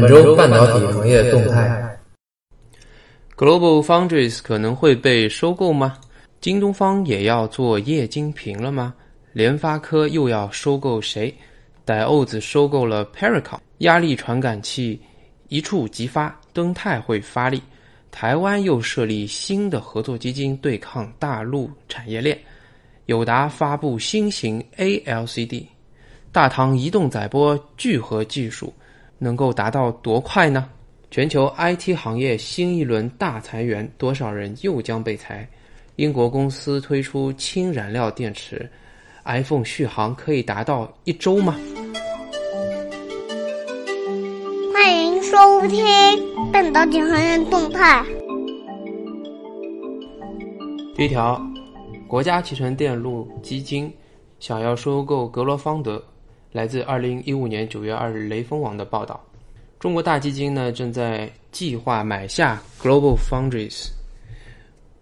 本周半导体行业动态，Global Foundries 可能会被收购吗？京东方也要做液晶屏了吗？联发科又要收购谁？戴欧子收购了 Pericom，压力传感器一触即发，登泰会发力。台湾又设立新的合作基金对抗大陆产业链。友达发布新型 ALCD，大唐移动载波聚合技术。能够达到多快呢？全球 IT 行业新一轮大裁员，多少人又将被裁？英国公司推出氢燃料电池，iPhone 续航可以达到一周吗？欢迎收听半导体行业动态。第一条，国家集成电路基金想要收购格罗方德。来自二零一五年九月二日雷锋网的报道，中国大基金呢正在计划买下 Global Foundries。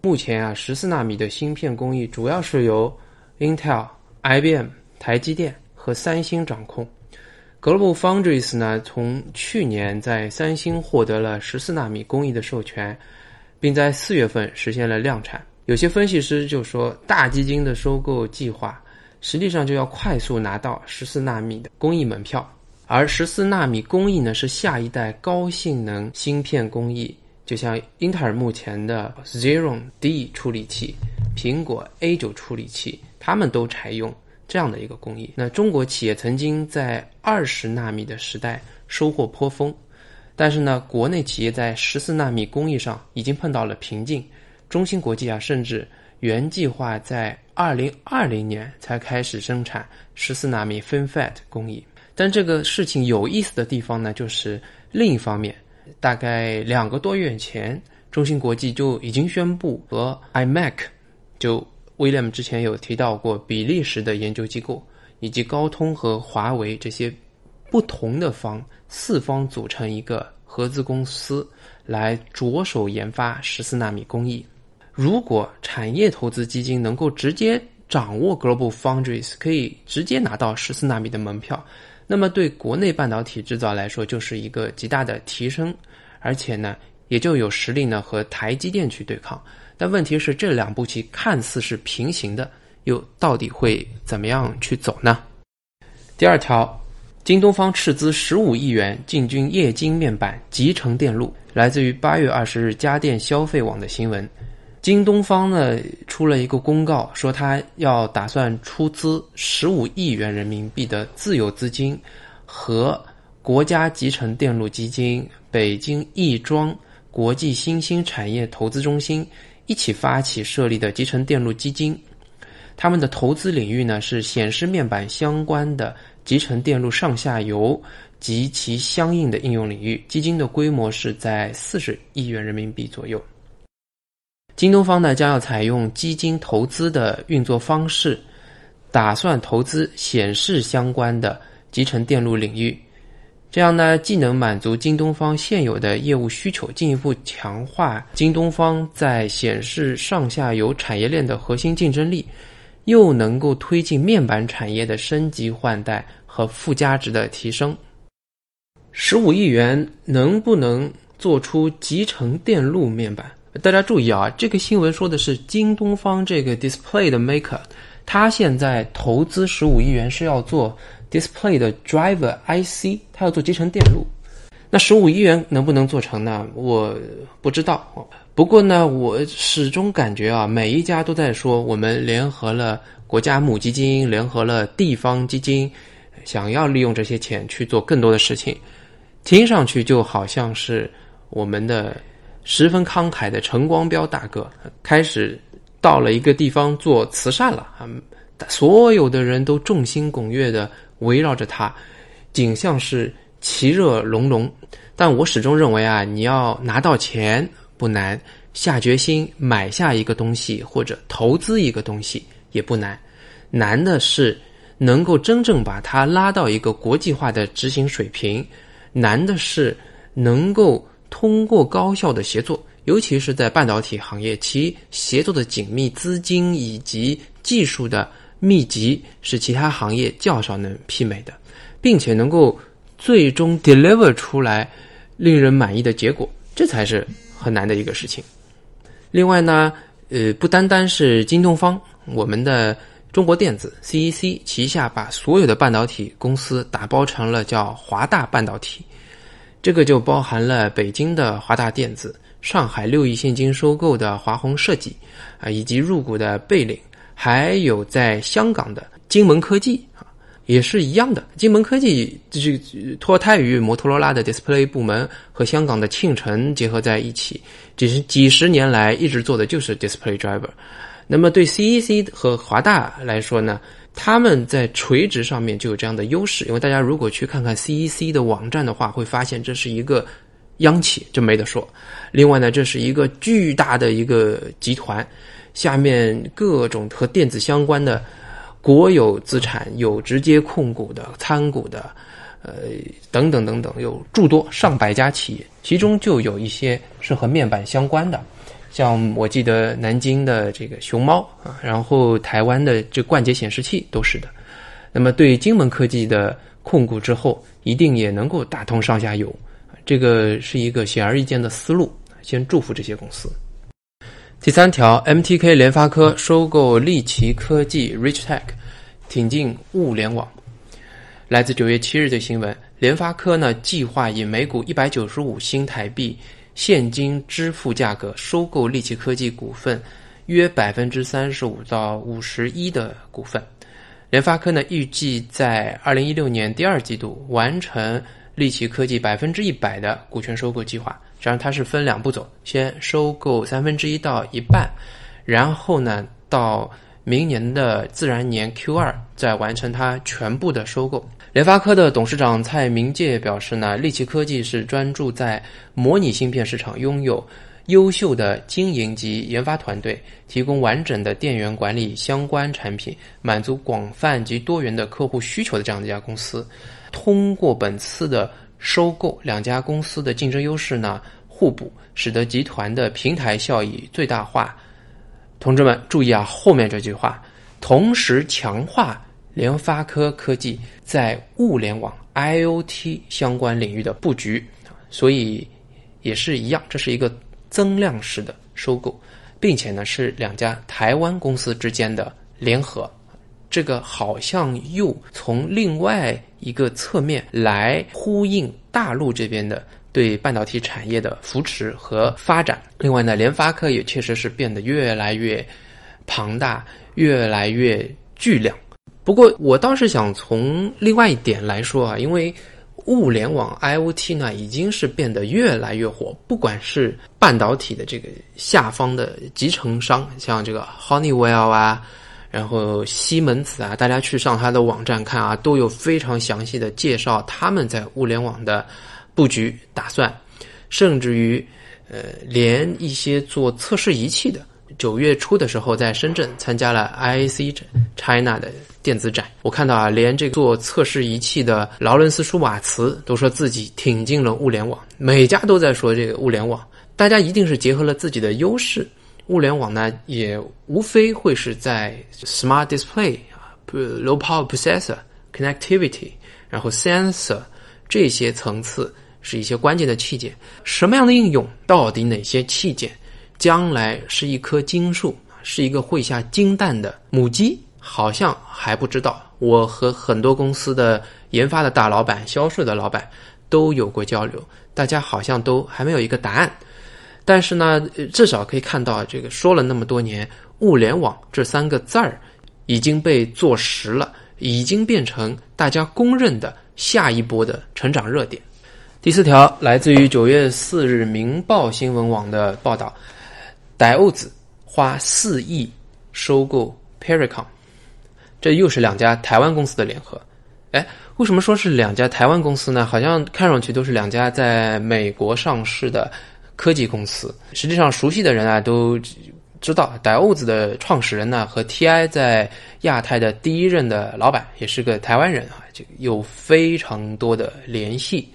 目前啊，十四纳米的芯片工艺主要是由 Intel、IBM、台积电和三星掌控。Global Foundries 呢，从去年在三星获得了十四纳米工艺的授权，并在四月份实现了量产。有些分析师就说，大基金的收购计划。实际上就要快速拿到十四纳米的工艺门票，而十四纳米工艺呢是下一代高性能芯片工艺，就像英特尔目前的 Zero D 处理器、苹果 A 九处理器，他们都采用这样的一个工艺。那中国企业曾经在二十纳米的时代收获颇丰，但是呢，国内企业在十四纳米工艺上已经碰到了瓶颈。中芯国际啊，甚至原计划在二零二零年才开始生产十四纳米 FinFET 工艺，但这个事情有意思的地方呢，就是另一方面，大概两个多月前，中芯国际就已经宣布和 iMac，就 William 之前有提到过比利时的研究机构，以及高通和华为这些不同的方四方组成一个合资公司，来着手研发十四纳米工艺。如果产业投资基金能够直接掌握 Global Foundries，可以直接拿到十四纳米的门票，那么对国内半导体制造来说就是一个极大的提升，而且呢，也就有实力呢和台积电去对抗。但问题是，这两步棋看似是平行的，又到底会怎么样去走呢？第二条，京东方斥资十五亿元进军液晶面板集成电路，来自于八月二十日家电消费网的新闻。京东方呢出了一个公告，说他要打算出资十五亿元人民币的自有资金，和国家集成电路基金、北京亦庄国际新兴产业投资中心一起发起设立的集成电路基金。他们的投资领域呢是显示面板相关的集成电路上下游及其相应的应用领域。基金的规模是在四十亿元人民币左右。京东方呢将要采用基金投资的运作方式，打算投资显示相关的集成电路领域，这样呢既能满足京东方现有的业务需求，进一步强化京东方在显示上下游产业链的核心竞争力，又能够推进面板产业的升级换代和附加值的提升。十五亿元能不能做出集成电路面板？大家注意啊，这个新闻说的是京东方这个 display 的 maker，他现在投资十五亿元是要做 display 的 driver IC，他要做集成电路。那十五亿元能不能做成呢？我不知道。不过呢，我始终感觉啊，每一家都在说我们联合了国家母基金，联合了地方基金，想要利用这些钱去做更多的事情，听上去就好像是我们的。十分慷慨的陈光标大哥开始到了一个地方做慈善了啊！所有的人都众星拱月的围绕着他，景象是其乐融融。但我始终认为啊，你要拿到钱不难，下决心买下一个东西或者投资一个东西也不难，难的是能够真正把它拉到一个国际化的执行水平，难的是能够。通过高效的协作，尤其是在半导体行业，其协作的紧密、资金以及技术的密集，是其他行业较少能媲美的，并且能够最终 deliver 出来令人满意的结果，这才是很难的一个事情。另外呢，呃，不单单是京东方，我们的中国电子 CEC 旗下把所有的半导体公司打包成了叫华大半导体，这个就包含了北京的华大电子。上海六亿现金收购的华虹设计，啊，以及入股的贝岭，还有在香港的金门科技，也是一样的。金门科技就是脱胎于摩托罗拉的 Display 部门和香港的庆城结合在一起，几十几十年来一直做的就是 Display Driver。那么对 CEC 和华大来说呢，他们在垂直上面就有这样的优势，因为大家如果去看看 CEC 的网站的话，会发现这是一个。央企就没得说，另外呢，这是一个巨大的一个集团，下面各种和电子相关的国有资产，有直接控股的、参股的，呃，等等等等，有诸多上百家企业，其中就有一些是和面板相关的，像我记得南京的这个熊猫啊，然后台湾的这冠捷显示器都是的。那么对金门科技的控股之后，一定也能够打通上下游。这个是一个显而易见的思路，先祝福这些公司。第三条，MTK 联发科收购利奇科技 （Richtech），挺进物联网。来自九月七日的新闻，联发科呢计划以每股一百九十五新台币现金支付价格收购利奇科技股份，约百分之三十五到五十一的股份。联发科呢预计在二零一六年第二季度完成。利奇科技百分之一百的股权收购计划，实际上它是分两步走，先收购三分之一到一半，然后呢，到明年的自然年 Q 二再完成它全部的收购。联发科的董事长蔡明介表示呢，利奇科技是专注在模拟芯片市场，拥有优秀的经营及研发团队，提供完整的电源管理相关产品，满足广泛及多元的客户需求的这样的一家公司。通过本次的收购，两家公司的竞争优势呢互补，使得集团的平台效益最大化。同志们注意啊，后面这句话，同时强化联发科科技在物联网 IOT 相关领域的布局，所以也是一样，这是一个增量式的收购，并且呢是两家台湾公司之间的联合。这个好像又从另外一个侧面来呼应大陆这边的对半导体产业的扶持和发展。另外呢，联发科也确实是变得越来越庞大，越来越巨量。不过，我倒是想从另外一点来说啊，因为物联网 IOT 呢已经是变得越来越火，不管是半导体的这个下方的集成商，像这个 Honeywell 啊。然后西门子啊，大家去上他的网站看啊，都有非常详细的介绍他们在物联网的布局打算，甚至于呃，连一些做测试仪器的，九月初的时候在深圳参加了 IAC China 的电子展，我看到啊，连这个做测试仪器的劳伦斯舒瓦茨都说自己挺进了物联网，每家都在说这个物联网，大家一定是结合了自己的优势。物联网呢，也无非会是在 smart display 啊，low power processor connectivity，然后 sensor 这些层次是一些关键的器件。什么样的应用，到底哪些器件，将来是一棵金树，是一个会下金蛋的母鸡，好像还不知道。我和很多公司的研发的大老板、销售的老板都有过交流，大家好像都还没有一个答案。但是呢，至少可以看到，这个说了那么多年“物联网”这三个字儿，已经被坐实了，已经变成大家公认的下一波的成长热点。第四条来自于九月四日《明报新闻网》的报道：戴欧子花四亿收购 Pericom，这又是两家台湾公司的联合。哎，为什么说是两家台湾公司呢？好像看上去都是两家在美国上市的。科技公司，实际上熟悉的人啊都知道，戴欧子的创始人呢和 TI 在亚太的第一任的老板也是个台湾人啊，这个有非常多的联系。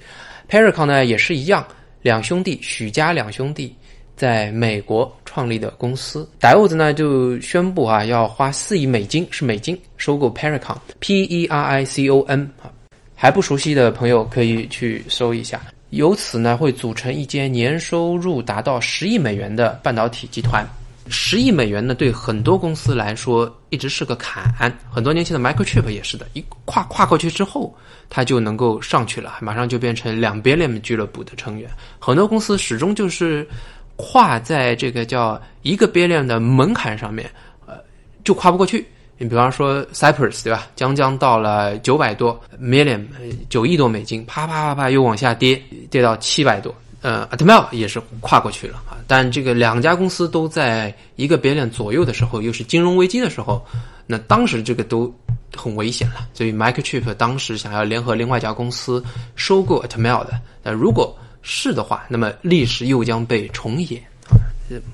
Pericom 呢也是一样，两兄弟许家两兄弟在美国创立的公司，戴欧子呢就宣布啊要花四亿美金，是美金收购 Pericom，P E R I C O N 啊。还不熟悉的朋友可以去搜一下。由此呢，会组成一间年收入达到十亿美元的半导体集团。十亿美元呢，对很多公司来说一直是个坎。很多年前的 Microchip 也是的，一跨跨过去之后，它就能够上去了，马上就变成两 billion 俱乐部的成员。很多公司始终就是跨在这个叫一个 billion 的门槛上面，呃，就跨不过去。你比方说 Cypress 对吧？将将到了九百多 million，九亿多美金，啪啪啪啪又往下跌，跌到七百多。呃，Atmel 也是跨过去了啊，但这个两家公司都在一个 billion 左右的时候，又是金融危机的时候，那当时这个都很危险了。所以 Microchip 当时想要联合另外一家公司收购 Atmel 的，那如果是的话，那么历史又将被重演啊。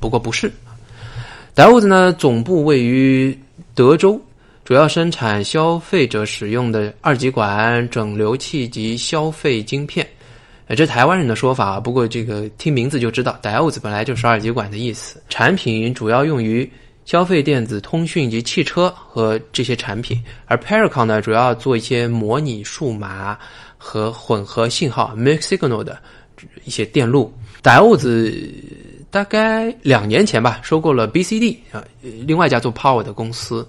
不过不是。d e 子呢，总部位于德州，主要生产消费者使用的二极管整流器及消费晶片。呃，这台湾人的说法，不过这个听名字就知道，diodes 本来就是二极管的意思。产品主要用于消费电子、通讯及汽车和这些产品，而 Pericon 呢，主要做一些模拟数码和混合信号 （mix signal） 的一些电路。diodes。大概两年前吧，收购了 BCD 啊，另外一家做 Power 的公司。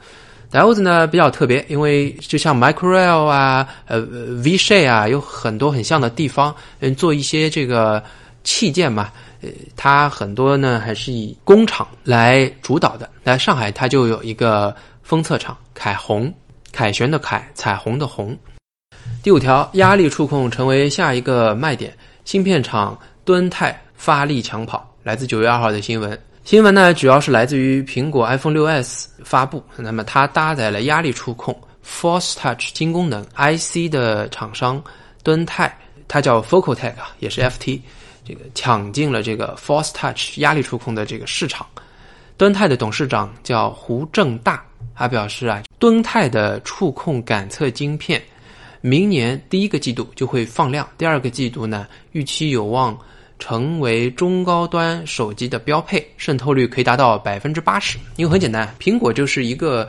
Diodes 呢比较特别，因为就像 Microrail 啊、呃 V-Shay 啊，有很多很像的地方。嗯，做一些这个器件嘛，呃，它很多呢还是以工厂来主导的。在上海，它就有一个封测厂凯虹，凯旋的凯，彩虹的虹。第五条，压力触控成为下一个卖点，芯片厂敦泰发力抢跑。来自九月二号的新闻，新闻呢主要是来自于苹果 iPhone 6s 发布，那么它搭载了压力触控 Force Touch 新功能 IC 的厂商敦泰，它叫 Focal Tech 啊，也是 FT，这个抢进了这个 Force Touch 压力触控的这个市场。敦泰的董事长叫胡正大，他表示啊，敦泰的触控感测晶片，明年第一个季度就会放量，第二个季度呢预期有望。成为中高端手机的标配，渗透率可以达到百分之八十。因为很简单，苹果就是一个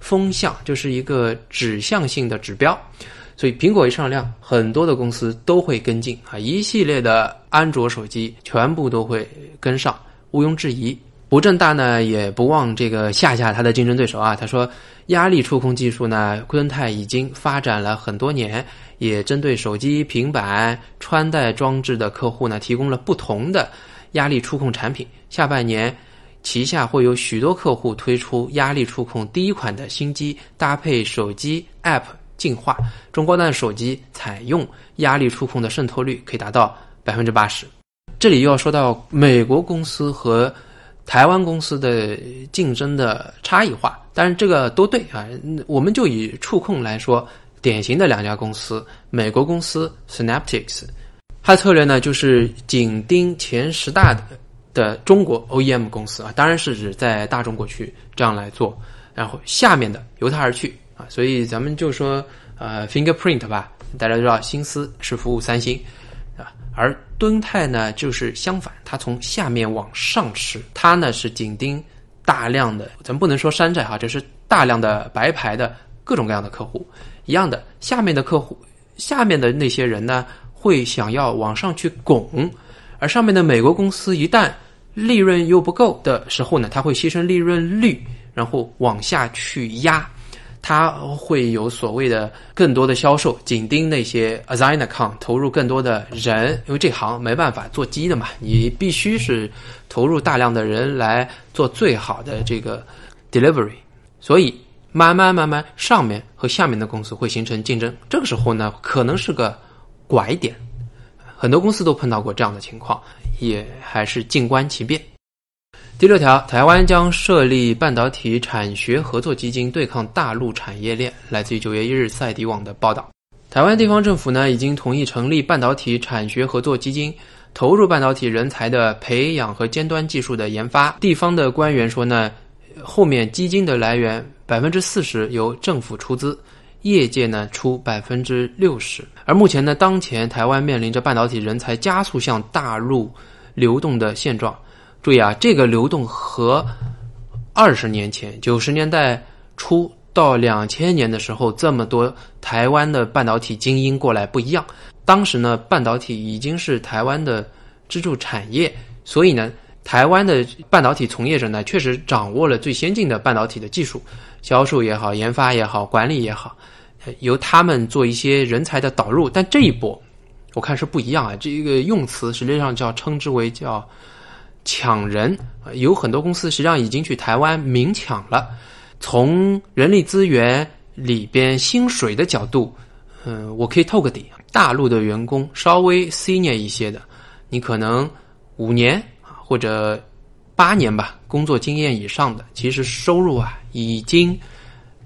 风向，就是一个指向性的指标，所以苹果一上量，很多的公司都会跟进啊，一系列的安卓手机全部都会跟上，毋庸置疑。不正大呢也不忘这个吓吓他的竞争对手啊，他说压力触控技术呢，昆泰已经发展了很多年。也针对手机、平板、穿戴装置的客户呢，提供了不同的压力触控产品。下半年，旗下会有许多客户推出压力触控第一款的新机，搭配手机 App 进化。中高端手机采用压力触控的渗透率可以达到百分之八十。这里又要说到美国公司和台湾公司的竞争的差异化，当然这个都对啊。我们就以触控来说。典型的两家公司，美国公司 Synaptics，它的策略呢就是紧盯前十大的的中国 OEM 公司啊，当然是指在大中国区这样来做，然后下面的由它而去啊，所以咱们就说呃 Fingerprint 吧，大家知道新思是服务三星啊，而敦泰呢就是相反，它从下面往上吃，它呢是紧盯大量的，咱不能说山寨哈，这是大量的白牌的各种各样的客户。一样的，下面的客户，下面的那些人呢，会想要往上去拱，而上面的美国公司一旦利润又不够的时候呢，他会牺牲利润率，然后往下去压，他会有所谓的更多的销售，紧盯那些 assign account，投入更多的人，因为这行没办法做鸡的嘛，你必须是投入大量的人来做最好的这个 delivery，所以。慢慢慢慢，上面和下面的公司会形成竞争，这个时候呢，可能是个拐点，很多公司都碰到过这样的情况，也还是静观其变。第六条，台湾将设立半导体产学合作基金，对抗大陆产业链。来自于九月一日赛迪网的报道，台湾地方政府呢已经同意成立半导体产学合作基金，投入半导体人才的培养和尖端技术的研发。地方的官员说呢，后面基金的来源。百分之四十由政府出资，业界呢出百分之六十。而目前呢，当前台湾面临着半导体人才加速向大陆流动的现状。注意啊，这个流动和二十年前九十年代初到两千年的时候，这么多台湾的半导体精英过来不一样。当时呢，半导体已经是台湾的支柱产业，所以呢，台湾的半导体从业者呢，确实掌握了最先进的半导体的技术，销售也好，研发也好，管理也好，由他们做一些人才的导入。但这一波，我看是不一样啊，这个用词实际上叫称之为叫抢人，有很多公司实际上已经去台湾明抢了。从人力资源里边薪水的角度，嗯，我可以透个底。大陆的员工稍微 senior 一些的，你可能五年或者八年吧，工作经验以上的，其实收入啊已经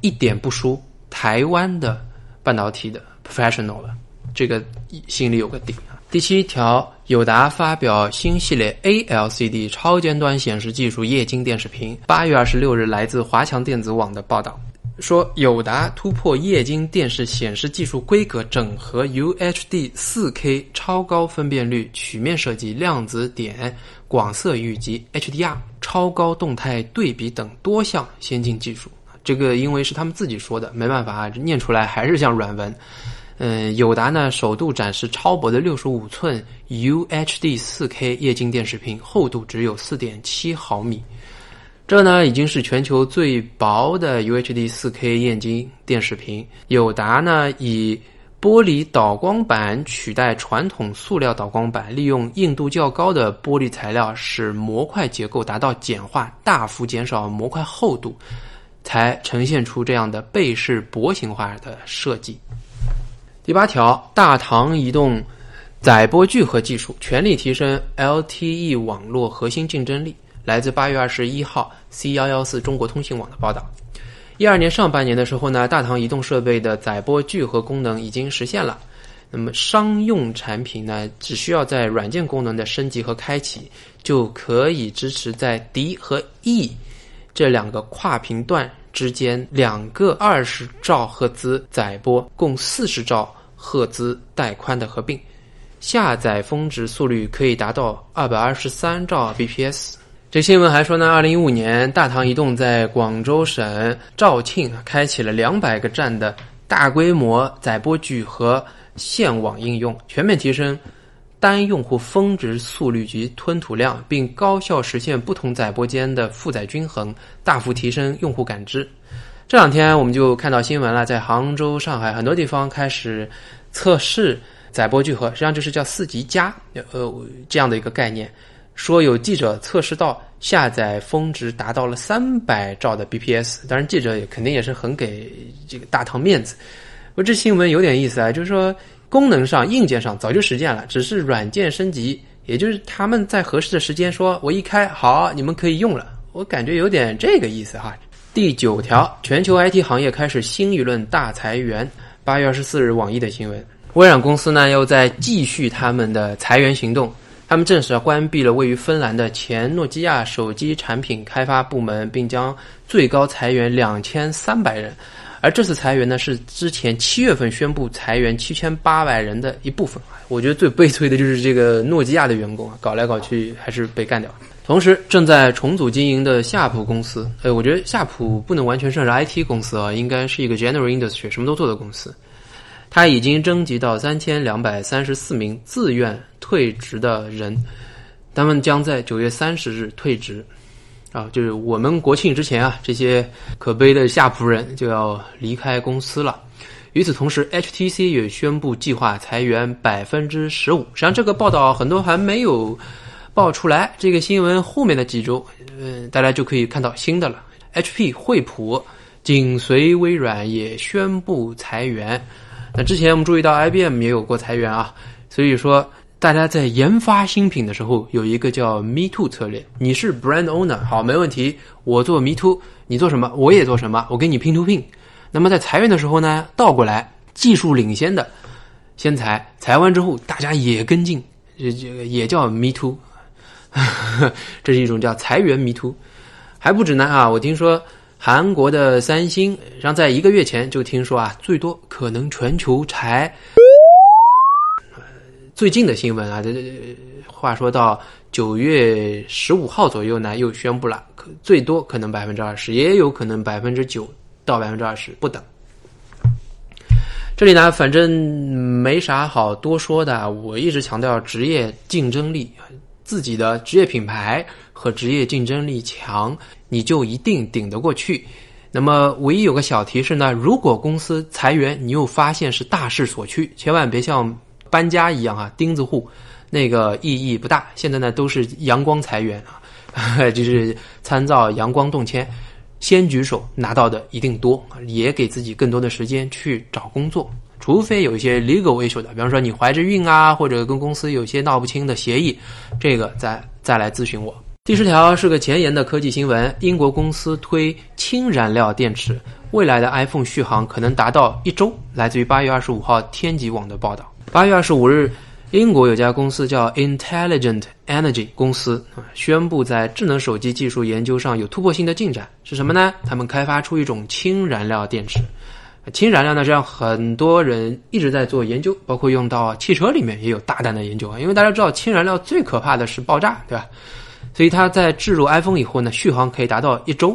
一点不输台湾的半导体的 professional 了。这个心里有个底啊。第七条，友达发表新系列 ALCD 超尖端显示技术液晶电视屏。八月二十六日，来自华强电子网的报道说，友达突破液晶电视显示技术规格，整合 UHD 4K 超高分辨率曲面设计、量子点、广色域及 HDR 超高动态对比等多项先进技术。这个因为是他们自己说的，没办法啊，念出来还是像软文。嗯，友达呢首度展示超薄的六十五寸 UHD 四 K 液晶电视屏，厚度只有四点七毫米。这呢已经是全球最薄的 UHD 四 K 液晶电视屏。友达呢以玻璃导光板取代传统塑料导光板，利用硬度较高的玻璃材料，使模块结构达到简化，大幅减少模块厚度，才呈现出这样的背式薄型化的设计。第八条，大唐移动载波聚合技术全力提升 LTE 网络核心竞争力。来自八月二十一号 C 幺幺四中国通信网的报道。一二年上半年的时候呢，大唐移动设备的载波聚合功能已经实现了。那么商用产品呢，只需要在软件功能的升级和开启，就可以支持在 D 和 E 这两个跨频段之间两个二十兆赫兹载波共四十兆。赫兹带宽的合并，下载峰值速率可以达到二百二十三兆 bps。这新闻还说呢，二零一五年，大唐移动在广州省肇庆开启了两百个站的大规模载波聚合线网应用，全面提升单用户峰值速率及吞吐量，并高效实现不同载波间的负载均衡，大幅提升用户感知。这两天我们就看到新闻了，在杭州、上海很多地方开始测试载波聚合，实际上就是叫四级加，呃，这样的一个概念。说有记者测试到下载峰值达到了三百兆的 bps，当然记者也肯定也是很给这个大唐面子。我这新闻有点意思啊，就是说功能上、硬件上早就实践了，只是软件升级，也就是他们在合适的时间说，我一开好，你们可以用了。我感觉有点这个意思哈。第九条，全球 IT 行业开始新一轮大裁员。八月二十四日，网易的新闻，微软公司呢又在继续他们的裁员行动。他们正式关闭了位于芬兰的前诺基亚手机产品开发部门，并将最高裁员两千三百人。而这次裁员呢，是之前七月份宣布裁员七千八百人的一部分。我觉得最悲催的就是这个诺基亚的员工啊，搞来搞去还是被干掉。同时，正在重组经营的夏普公司，呃，我觉得夏普不能完全算是 IT 公司啊，应该是一个 General Industry 什么都做的公司。他已经征集到三千两百三十四名自愿退职的人，他们将在九月三十日退职。啊，就是我们国庆之前啊，这些可悲的夏普人就要离开公司了。与此同时，HTC 也宣布计划裁员百分之十五。实际上，这个报道很多还没有。爆出来这个新闻后面的几周，嗯，大家就可以看到新的了。HP、惠普紧随微软也宣布裁员。那之前我们注意到 IBM 也有过裁员啊，所以说大家在研发新品的时候有一个叫 Me Too 策略。你是 Brand Owner，好，没问题，我做 Me Too，你做什么，我也做什么，我跟你拼 to 拼。那么在裁员的时候呢，倒过来，技术领先的先裁，裁完之后大家也跟进，这这个也叫 Me Too。这是一种叫裁员 me too，，还不止呢啊！我听说韩国的三星，让在一个月前就听说啊，最多可能全球裁。最近的新闻啊，这话说到九月十五号左右呢，又宣布了，可最多可能百分之二十，也有可能百分之九到百分之二十不等。这里呢，反正没啥好多说的。我一直强调职业竞争力，自己的职业品牌和职业竞争力强，你就一定顶得过去。那么，唯一有个小提示呢，如果公司裁员，你又发现是大势所趋，千万别像搬家一样啊，钉子户，那个意义不大。现在呢，都是阳光裁员啊，就是参照阳光动迁。先举手拿到的一定多，也给自己更多的时间去找工作。除非有一些 legal issue 的，比方说你怀着孕啊，或者跟公司有些闹不清的协议，这个再再来咨询我。第十条是个前沿的科技新闻：英国公司推氢燃料电池，未来的 iPhone 续航可能达到一周。来自于八月二十五号天极网的报道。八月二十五日。英国有家公司叫 Intelligent Energy 公司啊，宣布在智能手机技术研究上有突破性的进展。是什么呢？他们开发出一种氢燃料电池。氢燃料呢，这样很多人一直在做研究，包括用到汽车里面也有大胆的研究啊。因为大家知道氢燃料最可怕的是爆炸，对吧？所以它在置入 iPhone 以后呢，续航可以达到一周。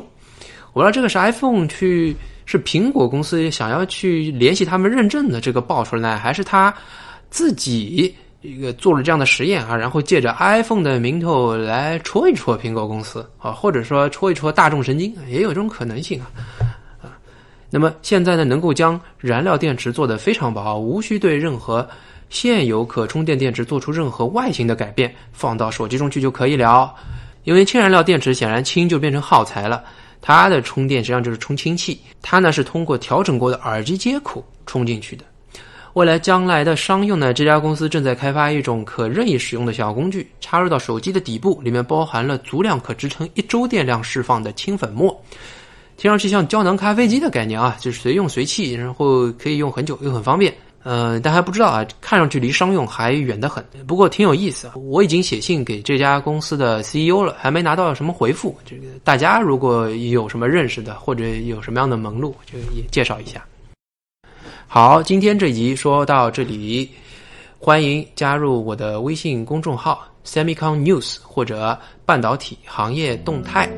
我不知道这个是 iPhone 去是苹果公司想要去联系他们认证的这个爆出来，还是他自己？一个做了这样的实验啊，然后借着 iPhone 的名头来戳一戳苹果公司啊，或者说戳一戳大众神经，也有这种可能性啊啊。那么现在呢，能够将燃料电池做得非常薄，无需对任何现有可充电电池做出任何外形的改变，放到手机中去就可以了。因为氢燃料电池显然氢就变成耗材了，它的充电实际上就是充氢气，它呢是通过调整过的耳机接口充进去的。未来将来的商用呢？这家公司正在开发一种可任意使用的小工具，插入到手机的底部，里面包含了足量可支撑一周电量释放的氢粉末，听上去像胶囊咖啡机的概念啊，就是随用随弃，然后可以用很久又很方便。呃，但还不知道啊，看上去离商用还远得很。不过挺有意思，我已经写信给这家公司的 CEO 了，还没拿到什么回复。这个大家如果有什么认识的，或者有什么样的门路，就也介绍一下。好，今天这集说到这里，欢迎加入我的微信公众号 Semicon News 或者半导体行业动态。